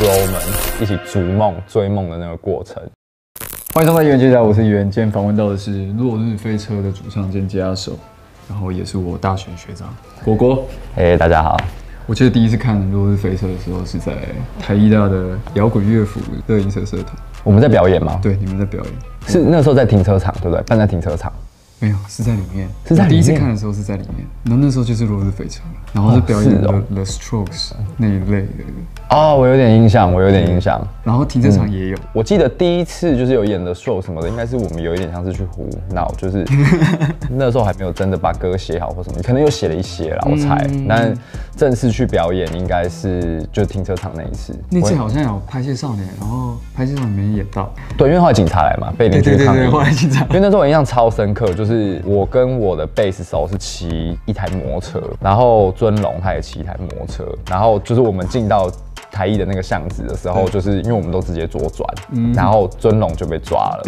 bro 们一起逐梦、追梦的那个过程。欢迎收看《元接家》，我是袁。今天访问到的是落日飞车的主唱兼吉他手，然后也是我大学学长果果。哎、大家好。我记得第一次看《落日飞车》的时候是在台艺大的摇滚乐府乐音社社团，我们在表演吗？对，你们在表演。是那时候在停车场，对不对？办在停车场。没有，是在里面。是在里面第一次看的时候是在里面，然后那时候就是《落日飞车》，然后是表演的哦 The, Strokes 那一类的，哦，我有点印象，我有点印象。然后停车场也有。我记得第一次就是有演的 show 什么的，应该是我们有一点像是去胡闹，就是 那时候还没有真的把歌写好或什么，可能又写了一些啦，我猜。但正式去表演应该是就停车场那一次。那次好像有拍戏少年，然后拍戏少年没演到。对，因为后来警察来嘛，被邻居抗议。对对对对，后来警察因为那时候我印象超深刻，就是我跟我的贝斯手是骑一台摩托车，然后尊龙他也骑一台摩托车，然后就是我们进到台艺的那个巷子的时候，就是因为我们都直接左转，然后尊龙就被抓了，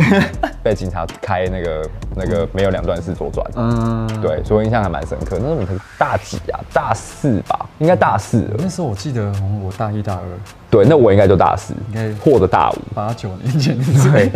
被警察开那个那个没有两段式左转。嗯，对，所以我印象还蛮深刻。那时候大几啊？大四吧，应该大四了。那时候我记得我大一大二，对，那我应该就大四应该，或者大五。八九年前。对，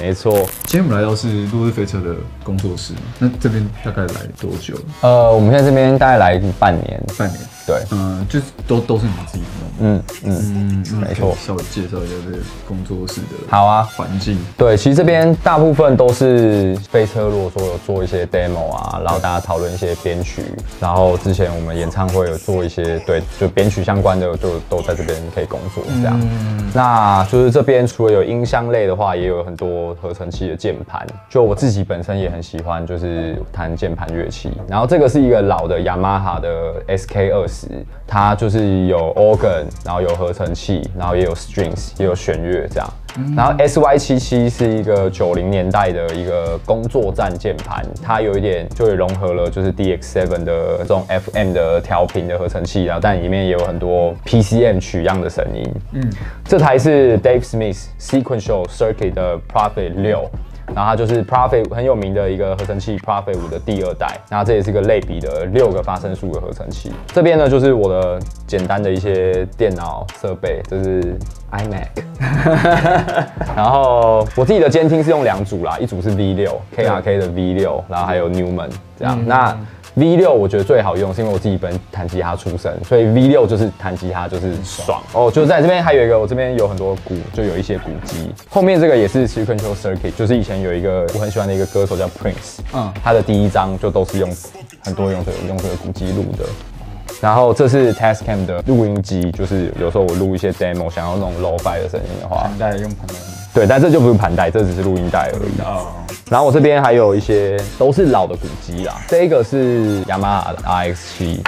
没错。今天我们来到是落日飞车的工作室，那这边大概来多久？呃，我们现在这边大概来半年。半年。对，嗯，就是都都是你们自己弄。嗯嗯，嗯，没错稍微介绍一下这个工作室的好啊。环境。对，其实这边大部分都是飞车，如果说有做一些 demo 啊，然后大家讨论一些编曲，然后之前我们演唱会有做一些对，就编曲相关的，就都在这边可以工作这样。嗯那就是这边除了有音箱类的话，也有很多合成器的键盘。就我自己本身也很喜欢，就是弹键盘乐器。然后这个是一个老的雅马哈的 SK 二十，它就是有 organ，然后有合成器，然后也有 strings，也有弦乐这样。然后 SY 七七是一个九零年代的一个工作站键盘，它有一点就也融合了就是 DX Seven 的这种 FM 的调频的合成器，然后但里面也有很多 PCM 取样的声音。嗯，这台是 Dave Smith Sequential Circuit 的 Prophet 六。然后它就是 Prophet 很有名的一个合成器 Prophet 五的第二代，然后这也是一个类比的六个发声数的合成器。这边呢就是我的简单的一些电脑设备，这是 iMac，然后我自己的监听是用两组啦，一组是 V 六 KRK 的 V 六，然后还有 Newman 这样。那 V 六我觉得最好用，是因为我自己本身弹吉他出身，所以 V 六就是弹吉他就是爽哦。就在这边还有一个，我这边有很多鼓，就有一些鼓机。后面这个也是 Sequential Circuit，就是以前有一个我很喜欢的一个歌手叫 Prince，嗯嗯，他的第一张就都是用很多用这个用这个鼓机录的。然后这是 Tascam 的录音机，就是有时候我录一些 demo，想要那种 low-fi 的声音的话，盘带用盘带。对，但这就不是盘带，这只是录音带而已。哦，然后我这边还有一些都是老的古机啦，这个是雅马哈的 RX 七。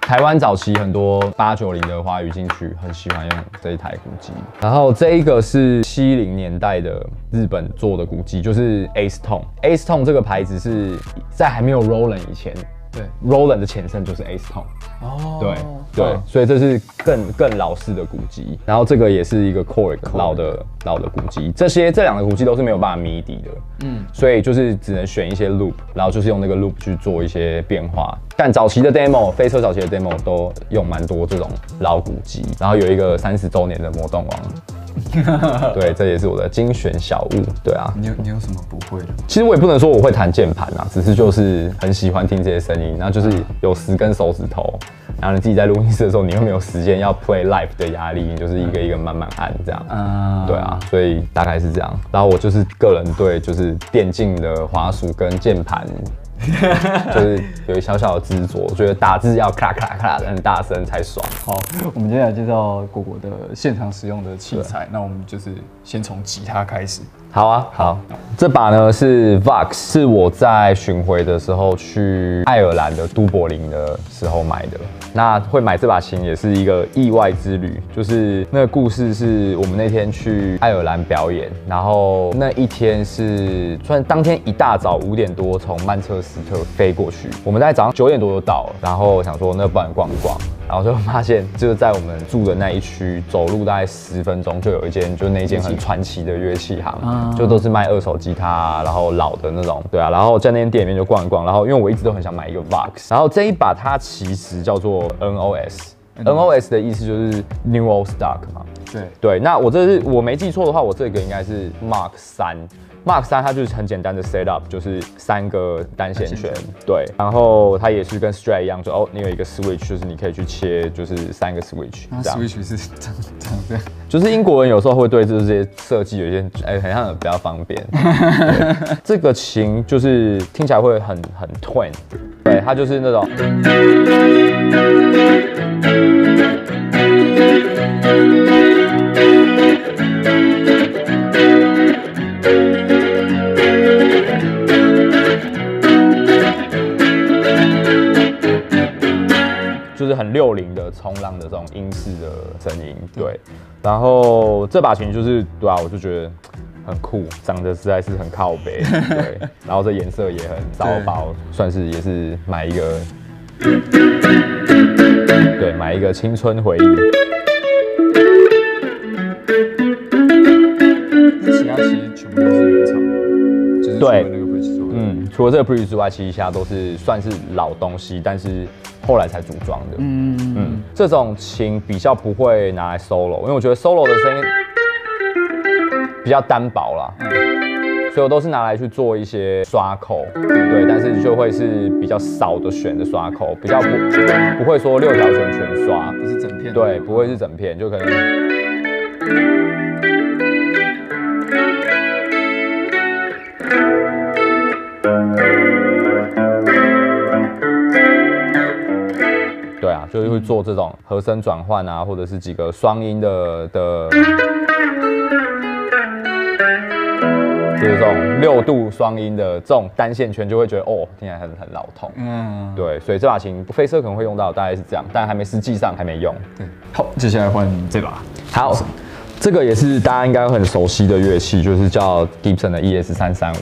台湾早期很多八九零的华语进去很喜欢用这一台古机，然后这一个是七零年代的日本做的古机，就是 Ace Tone。Ace Tone 这个牌子是在还没有 Roland 以前对。，Roland 的前身就是 Ace Tone。哦对对，所以这是更更老式的古籍，然后这个也是一个 Core 老的老的古籍，这些这两个古籍都是没有办法 MIDI 的，嗯，所以就是只能选一些 loop，然后就是用那个 loop 去做一些变化。但早期的 demo，飞车早期的 demo 都用蛮多这种老古机，然后有一个三十周年的魔动王，对，这也是我的精选小物，对啊，你有你有什么不会的？其实我也不能说我会弹键盘啊，只是就是很喜欢听这些声音，然后就是有十根手指头，然后你自己在录音室的时候，你又没有时间要 play live 的压力，你就是一个一个慢慢按这样。啊对啊，所以大概是这样。然后我就是个人对就是电竞的滑鼠跟键盘，就是有一小小的执着，我觉得打字要咔咔咔的很大声才爽。好，我们接下来介绍果果的现场使用的器材。那我们就是先从吉他开始。好啊，好，这把呢是 Vox，是我在巡回的时候去爱尔兰的都柏林的时候买的。那会买这把琴也是一个意外之旅，就是那个故事是我们那天去爱尔兰表演，然后那一天是算当天一大早五点多从曼彻斯特飞过去，我们在早上九点多就到了，然后想说那不然逛一逛。然后就发现就是在我们住的那一区，走路大概十分钟就有一间，就那间很传奇的乐器行，就都是卖二手吉他啊，然后老的那种，对啊，然后在那间店里面就逛一逛，然后因为我一直都很想买一个 Vox，然后这一把它其实叫做 NOS。NOS 的意思就是 New Old Stock 嘛，对。对，那我这是我没记错的话，我这个应该是 Mark 三，Mark 三它就是很简单的 set up，就是三个单线圈，对，然后它也是跟 Strat 一样，就哦，你有一个 switch，就是你可以去切，就是三个 switch，这样，Switch 是这样这样这样，就是英国人有时候会对这些设计有一些，哎、好像比较方便。这个琴就是听起来会很很 twin，对，它就是那种。就是很六零的冲浪的这种英式的声音，对。然后这把琴就是对啊，我就觉得很酷，长得实在是很靠北，对。然后这颜色也很骚包，算是也是买一个，对，买一个青春回忆。那其他其实全部都是原厂的，就是除对了那个 Bridge 之外，嗯，除了这个 bridge 之外，其实其他都是算是老东西，但是后来才组装的。嗯嗯，这种琴比较不会拿来 solo，因为我觉得 solo 的声音比较单薄啦，所以我都是拿来去做一些刷口，对，但是就会是比较少的选的刷口，比较不不会说六条弦全刷，不是整片的，对，不会是整片，就可能。对啊，就是会做这种和声转换啊，或者是几个双音的的，这种六度双音的这种单线圈，就会觉得哦，听起来很很老痛。嗯，对，所以这把琴飞车可能会用到，大概是这样，但还没实际上还没用。对。好，接下来换这把，好，这个也是大家应该很熟悉的乐器，就是叫 Gibson 的 ES 三三五。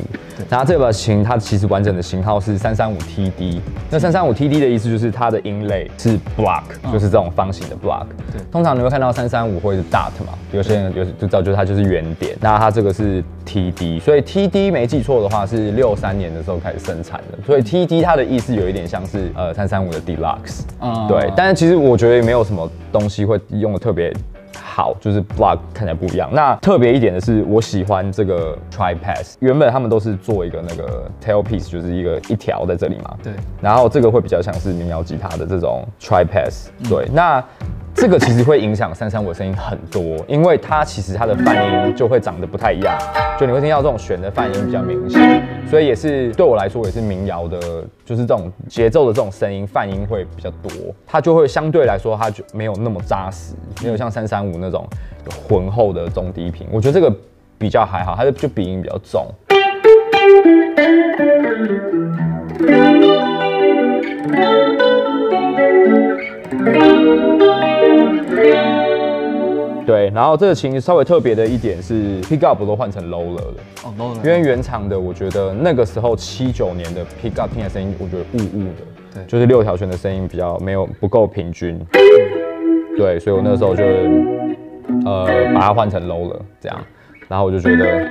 然后这把琴它其实完整的型号是三三五 TD。那三三五 TD 的意思就是它的音类是 block，、就是这种方形的 block。对通常你会看到三三五或者是 dot 嘛，有些人有就知道就是它就是圆点。那它这个是 TD，所以 TD 没记错的话是六三年的时候开始生产的。所以 TD 它的意思有一点像是呃三三五的 deluxe。啊对，但是其实我觉得也没有什么东西会用的特别好，就是 block 看起来不一样。那特别一点的是，我喜欢这个 tri pass，原本他们都是做一个那个 tail piece，就是一个一条在这里嘛。对然后这个会比较像是民谣吉他的这种 tri pass，对，那。这个其实会影响三三五的声音很多，因为它其实它的泛音就会长得不太一样，就你会听到这种弦的泛音比较明显，所以也是对我来说也是民谣的，就是这种节奏的这种声音泛音会比较多，它就会相对来说它就没有那么扎实，没有像三三五那种浑厚的中低频，我觉得这个比较还好，它的就鼻音比较重。然后这个琴稍微特别的一点是 pick up 都换成 lower 了，哦，low 了，因为原厂的我觉得那个时候七九年的 pick up 听的声音，我觉得雾雾的，对。就是六条弦的声音比较没有不够平均，对，所以我那个时候就呃把它换成 low 了，这样，然后我就觉得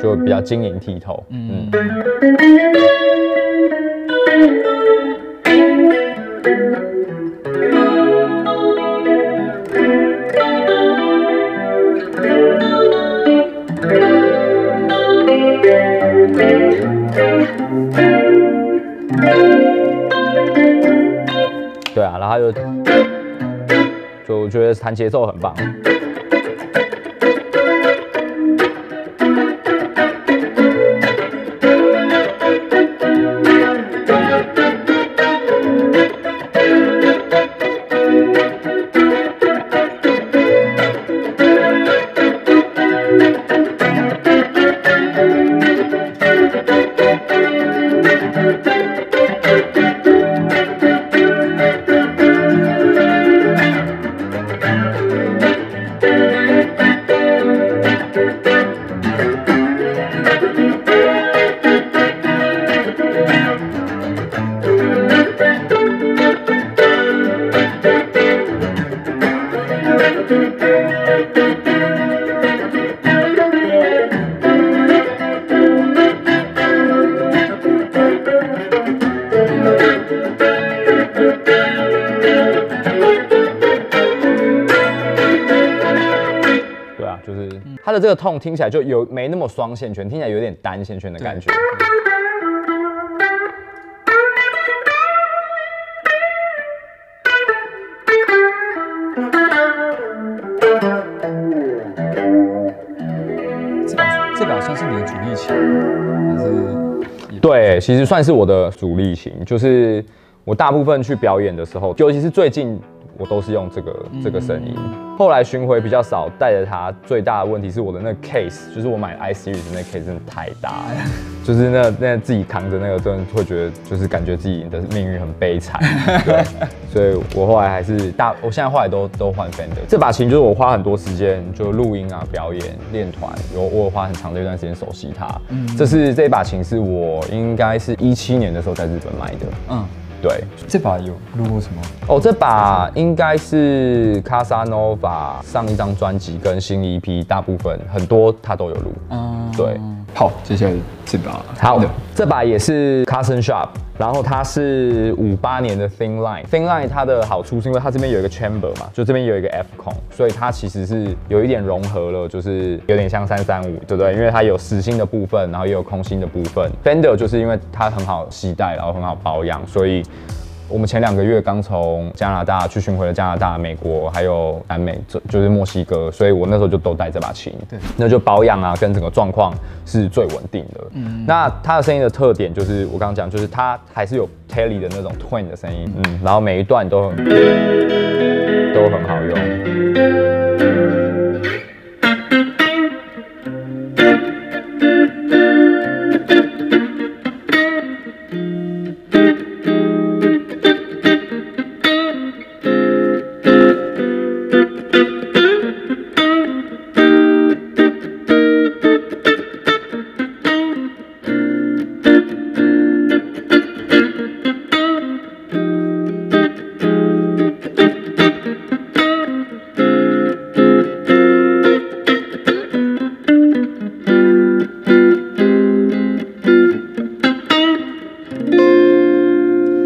就比较晶莹剔透，嗯。对就我觉得弹节奏很棒。它的这个痛听起来就有没那么双线圈，听起来有点单线圈的感觉。这把这把算是你的主力琴，还是对，其实算是我的主力琴，就是我大部分去表演的时候，尤其是最近。我都是用这个这个声音，后来巡回比较少，带着它。最大的问题是我的那个 case，就是我买 i series 那 case 真的太大了，就是那那自己扛着那个，真的会觉得就是感觉自己的命运很悲惨。对，所以我后来还是大，我现在后来都都换 Fender。这把琴就是我花很多时间就录音啊、表演、练团，有我有花很长的一段时间熟悉它。嗯，这是这把琴是我应该是一七年的时候在日本买的。嗯。对，这把有录过什么？哦，这把应该是卡萨诺瓦上一张专辑跟新一批大部分很多他都有录。嗯，对。好，接下来这把，好的，这把也是 Carson Shop，然后它是五八年的 Thin Line。Thin Line 它的好处是因为它这边有一个 chamber 嘛，就这边有一个 F 孔，所以它其实是有一点融合了，就是有点像三三五，对不对？因为它有实心的部分，然后也有空心的部分。Fender 就是因为它很好携带，然后很好保养，所以。我们前两个月刚从加拿大去巡回了加拿大、美国，还有南美，就就是墨西哥，所以我那时候就都带这把琴。对，那就保养啊，跟整个状况是最稳定的。嗯，那它的声音的特点就是我刚刚讲，就是它还是有 Telly 的那种 Twin 的声音，嗯，然后每一段都很都很好用。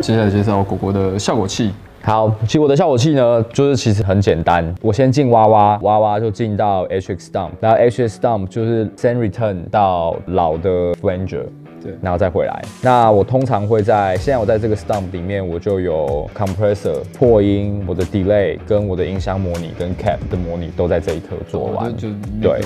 接下来介绍果果的效果器。好，其实我的效果器呢，就是其实很简单。我先进娃娃，娃娃就进到 HX Dump，然后 HX Dump 就是 send return 到老的 Flanger。然后再回来。那我通常会在现在我在这个 Stump 里面，我就有 Compressor 破音，我的 Delay 跟我的音箱模拟跟 Cap 的模拟都在这一颗做完。对，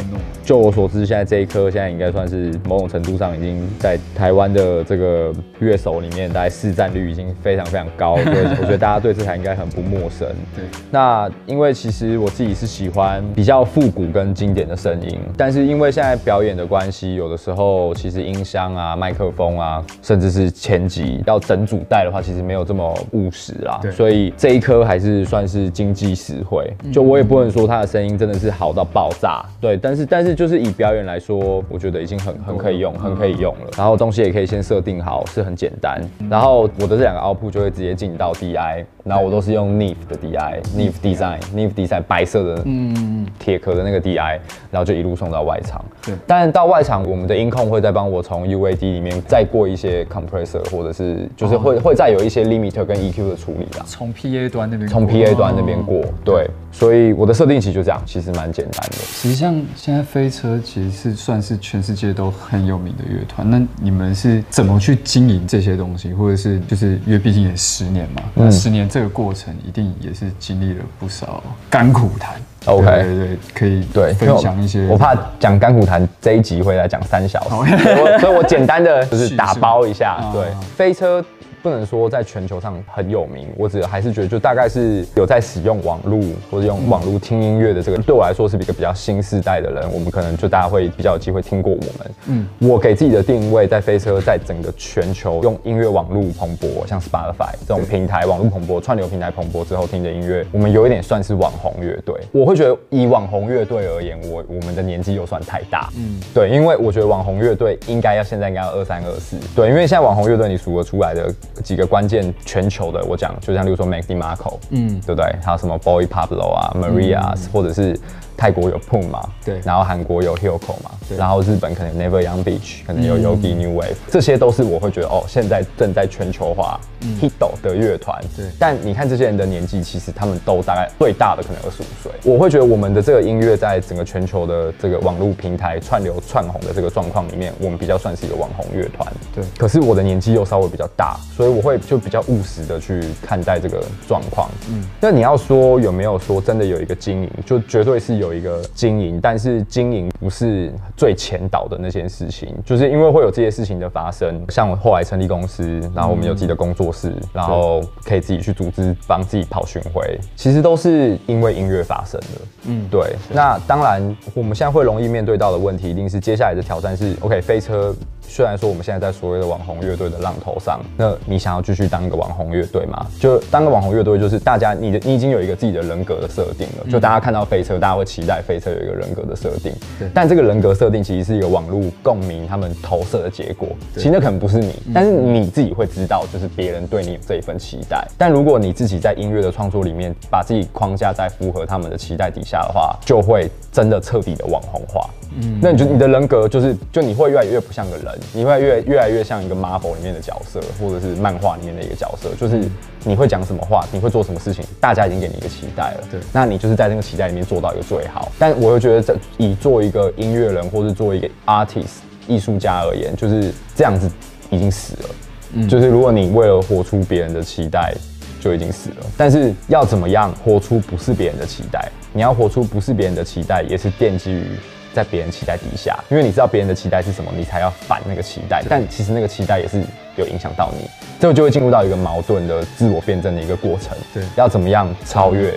就我所知，现在这一颗现在应该算是某种程度上已经在台湾的这个乐手里面，大概市占率已经非常非常高。对，我觉得大家对这台应该很不陌生。对。那因为其实我自己是喜欢比较复古跟经典的声音，但是因为现在表演的关系，有的时候其实音箱啊麦。麦克风啊，甚至是前级要整组带的话，其实没有这么务实啦。所以这一颗还是算是经济实惠。就我也不能说它的声音真的是好到爆炸，对。但是但是就是以表演来说，我觉得已经很很可以用，很可以用了。然后东西也可以先设定好，是很简单。然后我的这两个 output 就会直接进到 DI，然后我都是用 Neve 的 DI，Neve Design，Neve Design 白色的嗯铁壳的那个 DI，然后就一路送到外场。对。但到外场，我们的音控会再帮我从 UAD。里面再过一些 compressor，或者是就是会会再有一些 limiter 跟 EQ 的处理啦。从 PA 端那边从 PA 端那边过，对，所以我的设定其实就这样，其实蛮简单的。其实像现在飞车其实是算是全世界都很有名的乐团，那你们是怎么去经营这些东西，或者是就是因为毕竟也十年嘛，那十年这个过程一定也是经历了不少甘苦谈。OK，对对，可以对分享一些。我怕讲干股谈这一集会来讲三小时，所以我简单的就是打包一下。对，飞车。不能说在全球上很有名，我只还是觉得就大概是有在使用网络或者用网络听音乐的这个，对我来说是一个比较新时代的人。我们可能就大家会比较有机会听过我们。嗯，我给自己的定位在飞车，在整个全球用音乐网络蓬勃，像 Spotify 这种平台网络蓬勃、串流平台蓬勃之后听的音乐，我们有一点算是网红乐队。我会觉得以网红乐队而言，我我们的年纪又算太大。嗯，对，因为我觉得网红乐队应该要现在应该要二三二四。对，因为现在网红乐队你数得出来的。几个关键全球的，我讲就像例如说 Mac DeMarco，嗯，对不对？还有什么 Boy Pablo 啊，Maria，或者是泰国有 Pum 嘛，对然后韩国有 Hilco 嘛，对然后日本可能 Never Young Beach，可能有 Yogi New Wave，、这些都是我会觉得哦，现在正在全球化 Hito 的乐团。对但你看这些人的年纪，其实他们都大概最大的可能二十五岁。我会觉得我们的这个音乐在整个全球的这个网络平台串流串红的这个状况里面，我们比较算是一个网红乐团。对可是我的年纪又稍微比较大，所以我会就比较务实的去看待这个状况。嗯，那你要说有没有说真的有一个经营，就绝对是有一个经营，但是经营不是最前导的那件事情，就是因为会有这些事情的发生。像我后来成立公司，然后我们有自己的工作室，然后可以自己去组织帮自己跑巡回，其实都是因为音乐发生的。嗯，对。那当然，我们现在会容易面对到的问题，一定是接下来的挑战是，OK，飞车。虽然说我们现在在所谓的网红乐队的浪头上，那你想要继续当一个网红乐队吗？就当个网红乐队，就是大家你的你已经有一个自己的人格的设定了，就大家看到飞车，大家会期待飞车有一个人格的设定。对但这个人格设定其实是一个网络共鸣他们投射的结果，其实那可能不是你，但是你自己会知道，就是别人对你有这一份期待。但如果你自己在音乐的创作里面把自己框架在符合他们的期待底下的话，就会真的彻底的网红化。嗯，那你就你的人格就是，就你会越来越不像个人，你会越越来越像一个 Marvel 里面的角色，或者是漫画里面的一个角色，就是你会讲什么话，你会做什么事情，大家已经给你一个期待了。对那你就是在那个期待里面做到一个最好。但我又觉得，这以做一个音乐人或是做一个 artist 艺术家而言，就是这样子已经死了。嗯，就是如果你为了活出别人的期待，就已经死了。但是要怎么样活出不是别人的期待？你要活出不是别人的期待，也是奠基于在别人期待底下，因为你知道别人的期待是什么，你才要反那个期待。但其实那个期待也是有影响到你，这个就会进入到一个矛盾的自我辩证的一个过程。对要怎么样超越？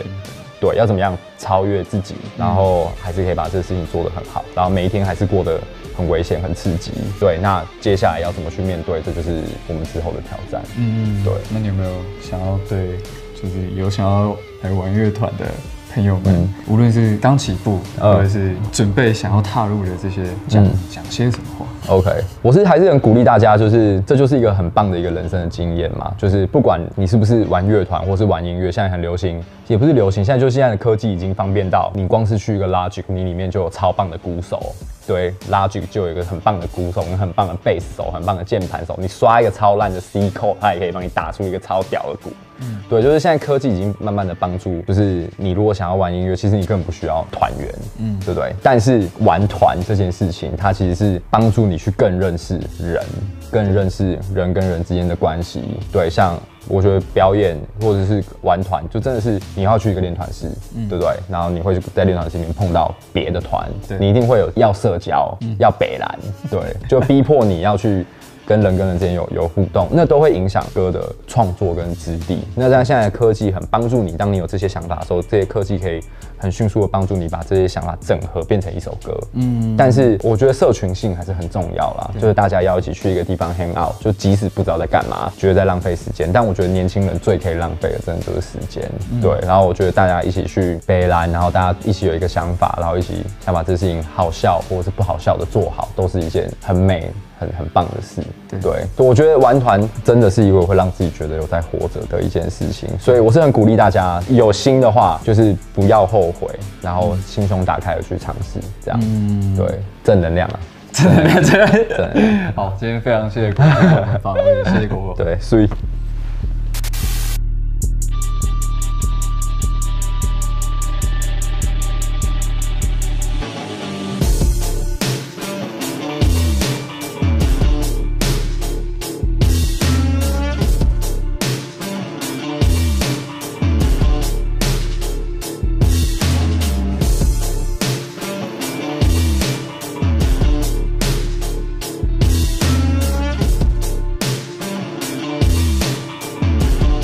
对，要怎么样超越自己，然后还是可以把这个事情做得很好，然后每一天还是过得很危险、很刺激。对，那接下来要怎么去面对，这就是我们之后的挑战。嗯嗯，对那你有没有想要对，就是有想要来玩乐团的朋友们，无论是刚起步，嗯。或者是准备想要踏入的这些，讲讲些什么话？OK，我是还是很鼓励大家，就是这就是一个很棒的一个人生的经验嘛。就是不管你是不是玩乐团或是玩音乐，现在很流行，也不是流行，现在就现在的科技已经方便到，你光是去一个 Logic，你里面就有超棒的鼓手。对，Logic 就有一个很棒的鼓手，跟很棒的贝斯手，很棒的键盘手。你刷一个超烂的 C code，它也可以帮你打出一个超屌的鼓。嗯对，就是现在科技已经慢慢的帮助，就是你如果想要玩音乐，其实你根本不需要团员，嗯，对不对？但是玩团这件事情，它其实是帮助你去更认识人，更认识人跟人之间的关系。对，像我觉得表演或者是玩团，就真的是你要去一个练团室，对不对？然后你会在练团室里面碰到别的团对，你一定会有要社交，要北蓝，对，就逼迫你要去。跟人跟人之间有有互动，那都会影响歌的创作跟质地。那像现在的科技很帮助你，当你有这些想法的时候，这些科技可以很迅速的帮助你把这些想法整合变成一首歌。嗯，但是我觉得社群性还是很重要啦，就是大家要一起去一个地方 hang out，就即使不知道在干嘛，觉得在浪费时间，但我觉得年轻人最可以浪费的真的就是时间。对，然后我觉得大家一起去背篮，然后大家一起有一个想法，然后一起想把这事情好笑或者是不好笑的做好，都是一件很美。很很棒的事，对，我觉得玩团真的是一个会让自己觉得有在活着的一件事情，所以我是很鼓励大家有心的话，就是不要后悔，然后心胸打开的去尝试，这样，对，正能量啊，真的，真的。正能量，好，今天非常谢谢国国的访问，谢谢国国。对，所以。